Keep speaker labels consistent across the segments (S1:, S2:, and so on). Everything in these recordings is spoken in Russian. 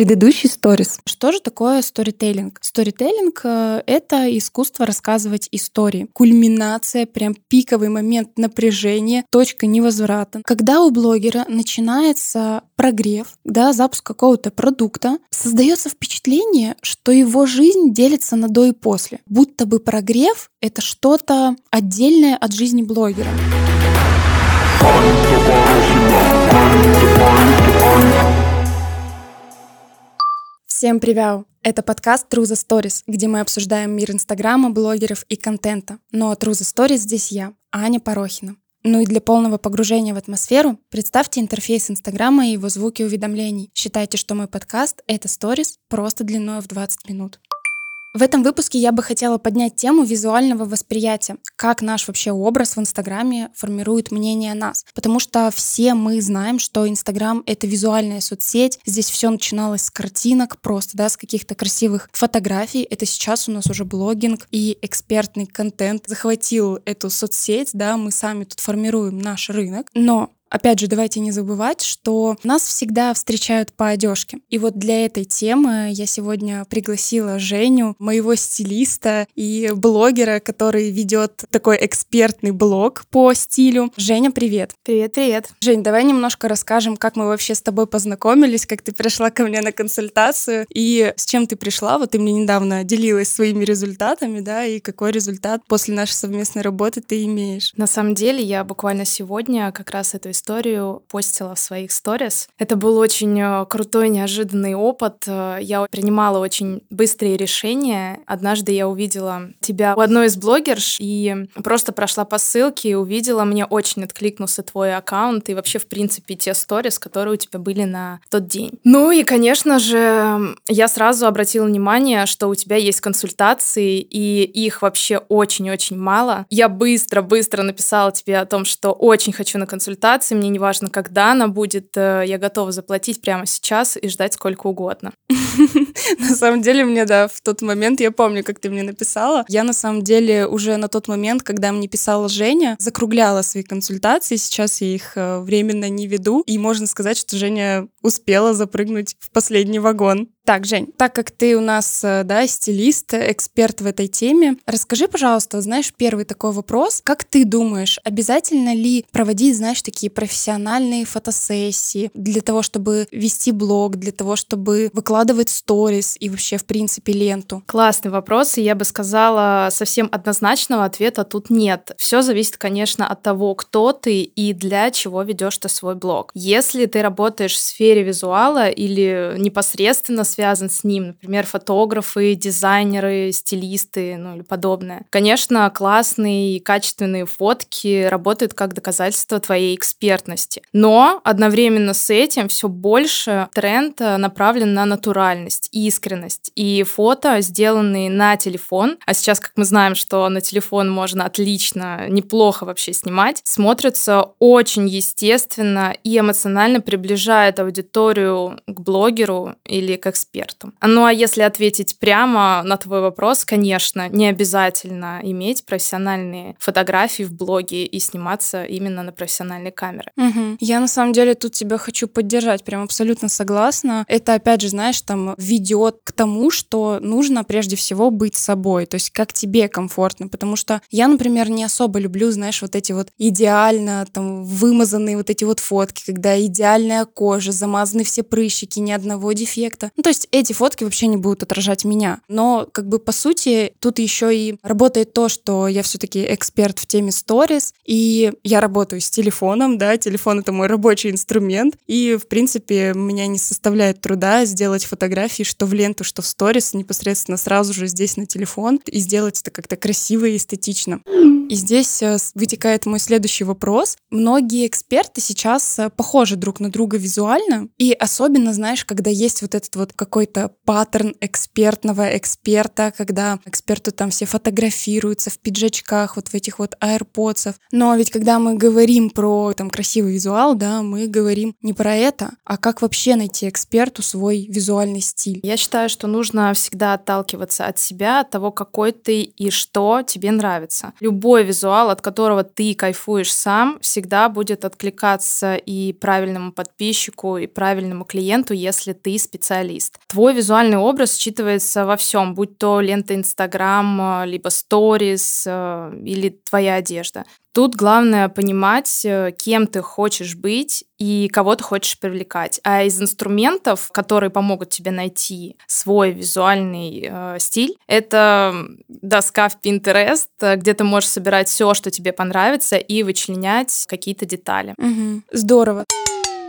S1: Предыдущий сторис.
S2: Что же такое сторителлинг? Сторителлинг э, — это искусство рассказывать истории. Кульминация, прям пиковый момент напряжения, точка невозврата. Когда у блогера начинается прогрев, да, запуск какого-то продукта, создается впечатление, что его жизнь делится на до и после. Будто бы прогрев — это что-то отдельное от жизни блогера. Всем привет! Это подкаст True Stories, где мы обсуждаем мир Инстаграма, блогеров и контента. Но True the Stories здесь я, Аня Порохина. Ну и для полного погружения в атмосферу представьте интерфейс Инстаграма и его звуки уведомлений. Считайте, что мой подкаст — это сторис просто длиной в 20 минут. В этом выпуске я бы хотела поднять тему визуального восприятия, как наш вообще образ в Инстаграме формирует мнение о нас. Потому что все мы знаем, что Инстаграм — это визуальная соцсеть, здесь все начиналось с картинок, просто, да, с каких-то красивых фотографий. Это сейчас у нас уже блогинг и экспертный контент захватил эту соцсеть, да, мы сами тут формируем наш рынок. Но Опять же, давайте не забывать, что нас всегда встречают по одежке. И вот для этой темы я сегодня пригласила Женю, моего стилиста и блогера, который ведет такой экспертный блог по стилю. Женя, привет.
S3: Привет, привет.
S2: Жень, давай немножко расскажем, как мы вообще с тобой познакомились, как ты пришла ко мне на консультацию и с чем ты пришла. Вот ты мне недавно делилась своими результатами, да, и какой результат после нашей совместной работы ты имеешь.
S3: На самом деле, я буквально сегодня как раз эту историю постила в своих сторис. Это был очень э, крутой, неожиданный опыт. Э, я принимала очень быстрые решения. Однажды я увидела тебя у одной из блогерш и просто прошла по ссылке и увидела, мне очень откликнулся твой аккаунт и вообще, в принципе, те сторис, которые у тебя были на тот день. Ну и, конечно же, я сразу обратила внимание, что у тебя есть консультации, и их вообще очень-очень мало. Я быстро-быстро написала тебе о том, что очень хочу на консультации, консультации, мне не важно, когда она будет, э, я готова заплатить прямо сейчас и ждать сколько угодно.
S2: На самом деле, мне, да, в тот момент, я помню, как ты мне написала, я на самом деле уже на тот момент, когда мне писала Женя, закругляла свои консультации, сейчас я их э, временно не веду, и можно сказать, что Женя успела запрыгнуть в последний вагон. Так, Жень, так как ты у нас, э, да, стилист, эксперт в этой теме, расскажи, пожалуйста, знаешь, первый такой вопрос. Как ты думаешь, обязательно ли проводить, знаешь, такие профессиональные фотосессии для того, чтобы вести блог, для того, чтобы выкладывать сторис и вообще, в принципе, ленту?
S3: Классный вопрос, и я бы сказала, совсем однозначного ответа тут нет. Все зависит, конечно, от того, кто ты и для чего ведешь ты свой блог. Если ты работаешь в сфере визуала или непосредственно связан с ним, например, фотографы, дизайнеры, стилисты, ну или подобное. Конечно, классные и качественные фотки работают как доказательство твоей экспертности. Но одновременно с этим все больше тренд э, направлен на натуральность, искренность. И фото, сделанные на телефон, а сейчас, как мы знаем, что на телефон можно отлично, неплохо вообще снимать, смотрятся очень естественно и эмоционально приближает аудиторию к блогеру или к экспертом. Ну а если ответить прямо на твой вопрос, конечно, не обязательно иметь профессиональные фотографии в блоге и сниматься именно на профессиональной камеры.
S2: Угу. Я на самом деле тут тебя хочу поддержать, прям абсолютно согласна. Это опять же, знаешь, там ведет к тому, что нужно прежде всего быть собой, то есть как тебе комфортно, потому что я, например, не особо люблю, знаешь, вот эти вот идеально там вымазанные вот эти вот фотки, когда идеальная кожа, замазаны все прыщики, ни одного дефекта. Ну, то есть эти фотки вообще не будут отражать меня. Но как бы по сути тут еще и работает то, что я все-таки эксперт в теме сторис, и я работаю с телефоном, да, телефон это мой рабочий инструмент, и в принципе меня не составляет труда сделать фотографии, что в ленту, что в сторис, непосредственно сразу же здесь на телефон, и сделать это как-то красиво и эстетично. И здесь э, вытекает мой следующий вопрос. Многие эксперты сейчас э, похожи друг на друга визуально, и особенно, знаешь, когда есть вот этот вот какой-то паттерн экспертного эксперта, когда эксперты там все фотографируются в пиджачках, вот в этих вот аэрподсов. Но ведь когда мы говорим про там красивый визуал, да, мы говорим не про это, а как вообще найти эксперту свой визуальный стиль.
S3: Я считаю, что нужно всегда отталкиваться от себя, от того, какой ты и что тебе нравится. Любой визуал, от которого ты кайфуешь сам, всегда будет откликаться и правильному подписчику, и правильному клиенту, если ты специалист. Специалист. Твой визуальный образ считывается во всем, будь то лента Инстаграм, либо сторис э, или твоя одежда. Тут главное понимать, э, кем ты хочешь быть и кого ты хочешь привлекать. А из инструментов, которые помогут тебе найти свой визуальный э, стиль, это доска в Pinterest, где ты можешь собирать все, что тебе понравится, и вычленять какие-то детали.
S2: Угу. Здорово.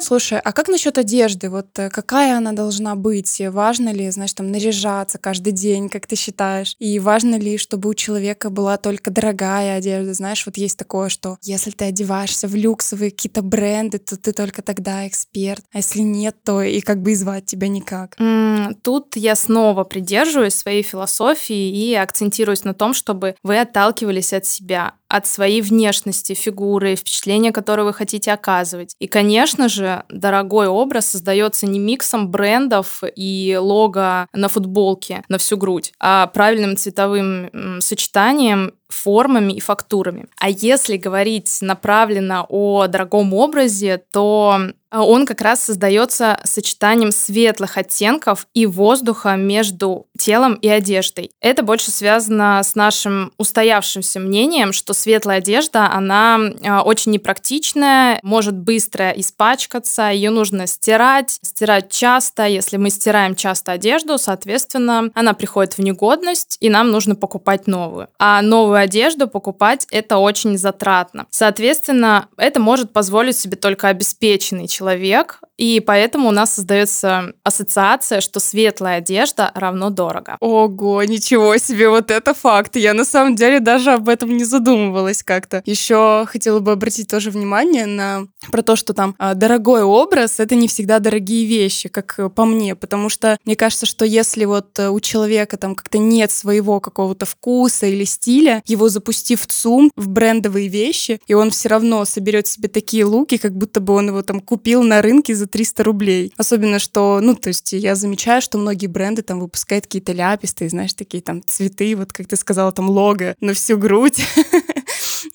S2: Слушай, а как насчет одежды? Вот э, какая она должна быть? Важно ли, знаешь, там наряжаться каждый день, как ты считаешь? И важно ли, чтобы у человека была только дорогая одежда? Знаешь, вот есть такое, что если ты одеваешься в люксовые какие-то бренды, то ты только тогда эксперт. А если нет, то и как бы и звать тебя никак.
S3: Mm, тут я снова придерживаюсь своей философии и акцентируюсь на том, чтобы вы отталкивались от себя от своей внешности, фигуры, впечатления, которые вы хотите оказывать. И, конечно же, дорогой образ создается не миксом брендов и лого на футболке на всю грудь, а правильным цветовым сочетанием формами и фактурами. А если говорить направленно о дорогом образе, то он как раз создается сочетанием светлых оттенков и воздуха между телом и одеждой. Это больше связано с нашим устоявшимся мнением, что светлая одежда, она а, очень непрактичная, может быстро испачкаться, ее нужно стирать, стирать часто. Если мы стираем часто одежду, соответственно, она приходит в негодность, и нам нужно покупать новую. А новую одежду покупать это очень затратно. Соответственно, это может позволить себе только обеспеченный человек, человек, и поэтому у нас создается ассоциация, что светлая одежда равно дорого.
S2: Ого, ничего себе, вот это факт. Я на самом деле даже об этом не задумывалась как-то. Еще хотела бы обратить тоже внимание на про то, что там а, дорогой образ — это не всегда дорогие вещи, как по мне, потому что мне кажется, что если вот э, у человека там как-то нет своего какого-то вкуса или стиля, его запустив в ЦУМ, в брендовые вещи, и он все равно соберет себе такие луки, как будто бы он его там купил на рынке за 300 рублей. Особенно, что, ну, то есть я замечаю, что многие бренды там выпускают какие-то ляпистые, знаешь, такие там цветы, вот как ты сказала, там лого на всю грудь.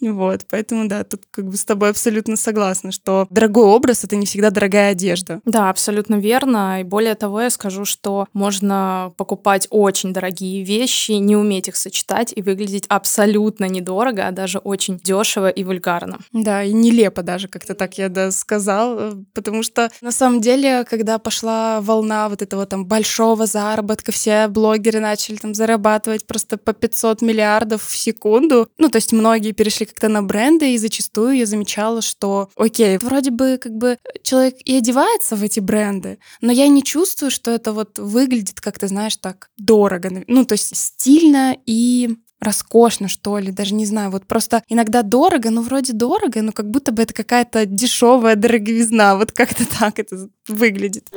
S2: Вот, поэтому, да, тут как бы с тобой абсолютно согласна, что дорогой образ — это не всегда дорогая одежда.
S3: Да, абсолютно верно. И более того, я скажу, что можно покупать очень дорогие вещи, не уметь их сочетать и выглядеть абсолютно недорого, а даже очень дешево и вульгарно.
S2: Да, и нелепо даже, как-то так я да, сказал, э, потому что на самом деле, когда пошла волна вот этого там большого заработка, все блогеры начали там зарабатывать просто по 500 миллиардов в секунду, ну, то есть многие перешли как-то на бренды, и зачастую я замечала, что, окей, вроде бы как бы человек и одевается в эти бренды, но я не чувствую, что это вот выглядит как-то, знаешь, так дорого. Ну, то есть стильно и роскошно, что ли, даже не знаю. Вот просто иногда дорого, ну вроде дорого, но как будто бы это какая-то дешевая дороговизна. Вот как-то так это выглядит.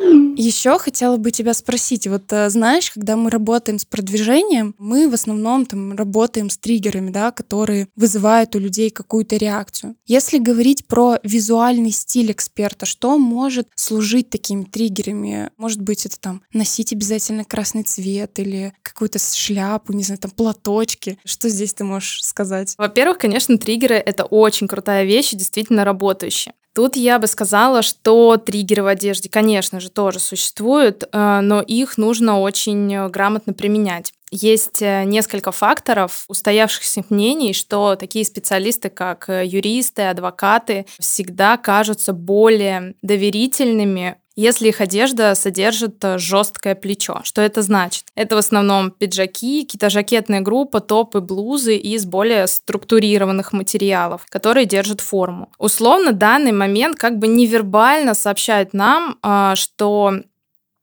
S2: Еще хотела бы тебя спросить, вот э, знаешь, когда мы работаем с продвижением, мы в основном там работаем с триггерами, да, которые вызывают у людей какую-то реакцию. Если говорить про визуальный стиль эксперта, что может служить такими триггерами? Может быть, это там носить обязательно красный цвет или какую-то шляпу, не знаю, там платочки. Что здесь ты можешь сказать?
S3: Во-первых, конечно, триггеры — это очень крутая вещь и действительно работающая. Тут я бы сказала, что триггеры в одежде, конечно же, тоже существуют, э, но их нужно очень грамотно применять. Есть э, несколько факторов устоявшихся мнений, что такие специалисты, как э, юристы, адвокаты, всегда кажутся более доверительными если их одежда содержит э, жесткое плечо. Что это значит? Это в основном пиджаки, какие-то жакетные группы, топы, блузы из более структурированных материалов, которые держат форму. Условно, данный момент как бы невербально сообщает нам, а, что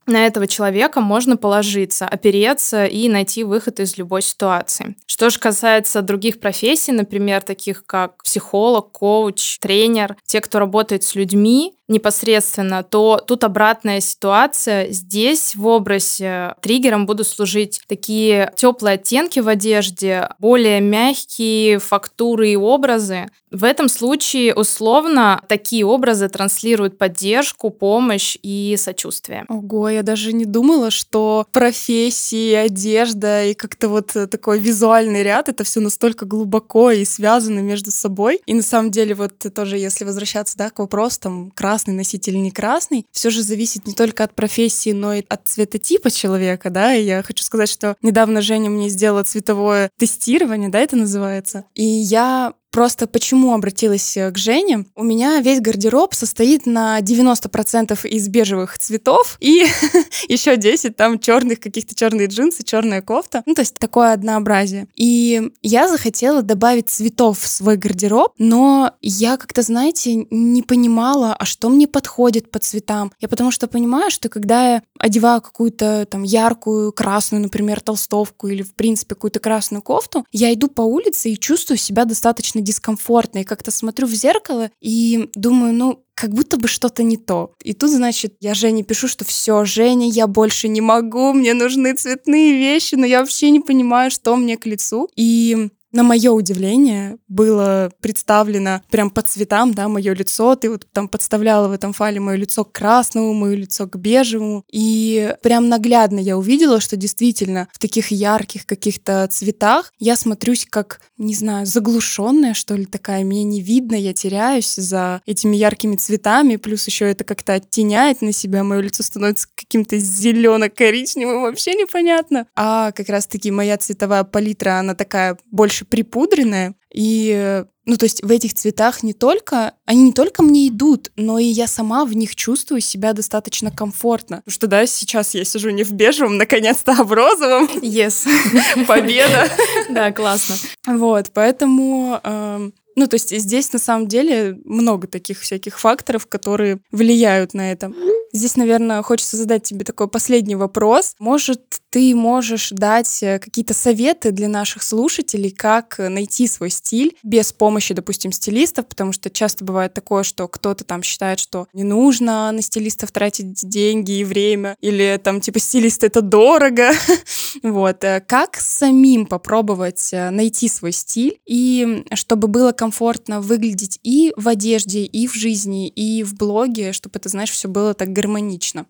S3: на этого человека можно положиться, опереться и найти выход из любой ситуации. Что же касается других профессий, например, таких как психолог, коуч, тренер, те, кто работает с людьми, непосредственно, то тут обратная ситуация. Здесь в образе триггером будут служить такие теплые оттенки в одежде, более мягкие фактуры и образы. В этом случае условно такие образы транслируют поддержку, помощь и сочувствие.
S2: Ого, я даже не думала, что профессии, одежда и как-то вот такой визуальный ряд, это все настолько глубоко и связано между собой. И на самом деле вот тоже, если возвращаться да, к вопросу там красного красный носить или не красный, все же зависит не только от профессии, но и от цветотипа человека, да, и я хочу сказать, что недавно Женя мне сделала цветовое тестирование, да, это называется, и я Просто почему обратилась э, к Жене? У меня весь гардероб состоит на 90% из бежевых цветов и еще 10 там черных, каких-то черные джинсы, черная кофта. Ну, то есть такое однообразие. И я захотела добавить цветов в свой гардероб, но я как-то, знаете, не понимала, а что мне подходит по цветам. Я потому что понимаю, что когда я одеваю какую-то там яркую красную, например, толстовку или, в принципе, какую-то красную кофту, я иду по улице и чувствую себя достаточно дискомфортно. И как-то смотрю в зеркало и думаю, ну, как будто бы что-то не то. И тут, значит, я Жене пишу, что все, Женя, я больше не могу, мне нужны цветные вещи, но я вообще не понимаю, что мне к лицу. И на мое удивление, было представлено прям по цветам, да, мое лицо. Ты вот там подставляла в этом файле мое лицо к красному, мое лицо к бежевому. И прям наглядно я увидела, что действительно в таких ярких каких-то цветах я смотрюсь как, не знаю, заглушенная, что ли, такая. Меня не видно, я теряюсь за этими яркими цветами. Плюс еще это как-то оттеняет на себя. Мое лицо становится каким-то зелено-коричневым, вообще непонятно. А как раз-таки моя цветовая палитра, она такая больше припудренная. И, ну, то есть в этих цветах не только, они не только мне идут, но и я сама в них чувствую себя достаточно комфортно. Потому что, да, сейчас я сижу не в бежевом, наконец-то, а в розовом.
S3: Yes.
S2: Победа.
S3: Да, классно.
S2: Вот, поэтому эм, ну, то есть здесь на самом деле много таких всяких факторов, которые влияют на это. Здесь, наверное, хочется задать тебе такой последний вопрос. Может, ты можешь дать э, какие-то советы для наших слушателей, как найти свой стиль без помощи, допустим, стилистов, потому что часто бывает такое, что кто-то там считает, что не нужно на стилистов тратить деньги и время, или там типа стилист это дорого. вот. Э, как самим попробовать э, найти свой стиль и чтобы было комфортно выглядеть и в одежде, и в жизни, и в блоге, чтобы это, знаешь, все было так гармонично.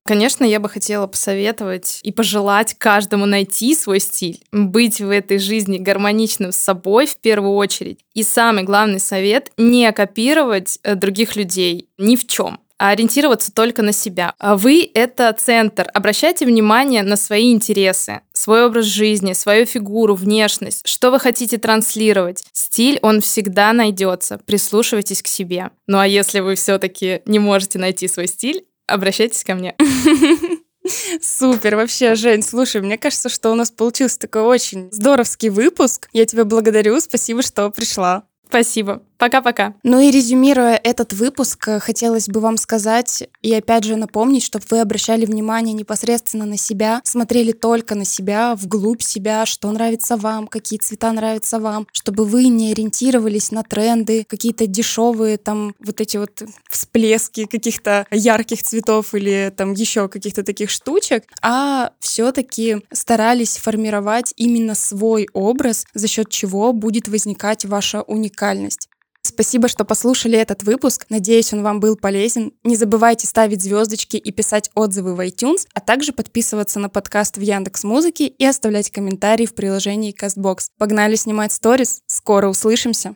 S3: Конечно, я бы хотела посоветовать и пожелать каждому найти свой стиль, быть в этой жизни гармоничным с собой в первую очередь. И самый главный совет — не копировать э, других людей ни в чем а ориентироваться только на себя. А вы — это центр. Обращайте внимание на свои интересы, свой образ жизни, свою фигуру, внешность, что вы хотите транслировать. Стиль, он всегда найдется. Прислушивайтесь к себе. Ну а если вы все-таки не можете найти свой стиль, обращайтесь ко мне.
S2: Супер, вообще, Жень, слушай, мне кажется, что у нас получился такой очень здоровский выпуск. Я тебя благодарю, спасибо, что пришла.
S3: Спасибо. Пока-пока.
S2: Ну и резюмируя этот выпуск, э, хотелось бы вам сказать и опять же напомнить, чтобы вы обращали внимание непосредственно на себя, смотрели только на себя, вглубь себя, что нравится вам, какие цвета нравятся вам, чтобы вы не ориентировались на тренды, какие-то дешевые там вот эти вот всплески каких-то ярких цветов или там еще каких-то таких штучек, а все-таки старались формировать именно свой образ, за счет чего будет возникать ваша уникальность. Спасибо, что послушали этот выпуск. Надеюсь, он вам был полезен. Не забывайте ставить звездочки и писать отзывы в iTunes, а также подписываться на подкаст в Яндекс Музыке и оставлять комментарии в приложении CastBox. Погнали снимать сторис. Скоро услышимся.